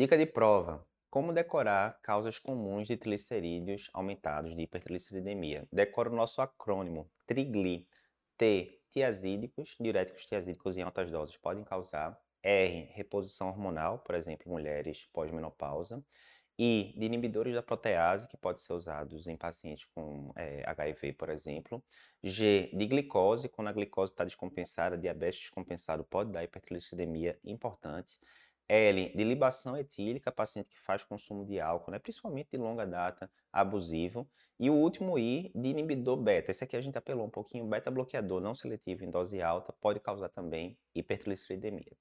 Dica de prova. Como decorar causas comuns de triglicerídeos aumentados de hipertrigliceridemia? Decora o nosso acrônimo, TRIGLI. T, tiazídicos, diuréticos tiazídicos em altas doses podem causar. R, reposição hormonal, por exemplo, mulheres pós-menopausa. I, de inibidores da protease, que pode ser usados em pacientes com é, HIV, por exemplo. G, de glicose, quando a glicose está descompensada, diabetes descompensado pode dar hipertrigliceridemia importante. L, de libação etílica, paciente que faz consumo de álcool, né, principalmente de longa data, abusivo. E o último I, de inibidor beta. Esse aqui a gente apelou um pouquinho, beta bloqueador não seletivo em dose alta, pode causar também hipertrigliceridemia.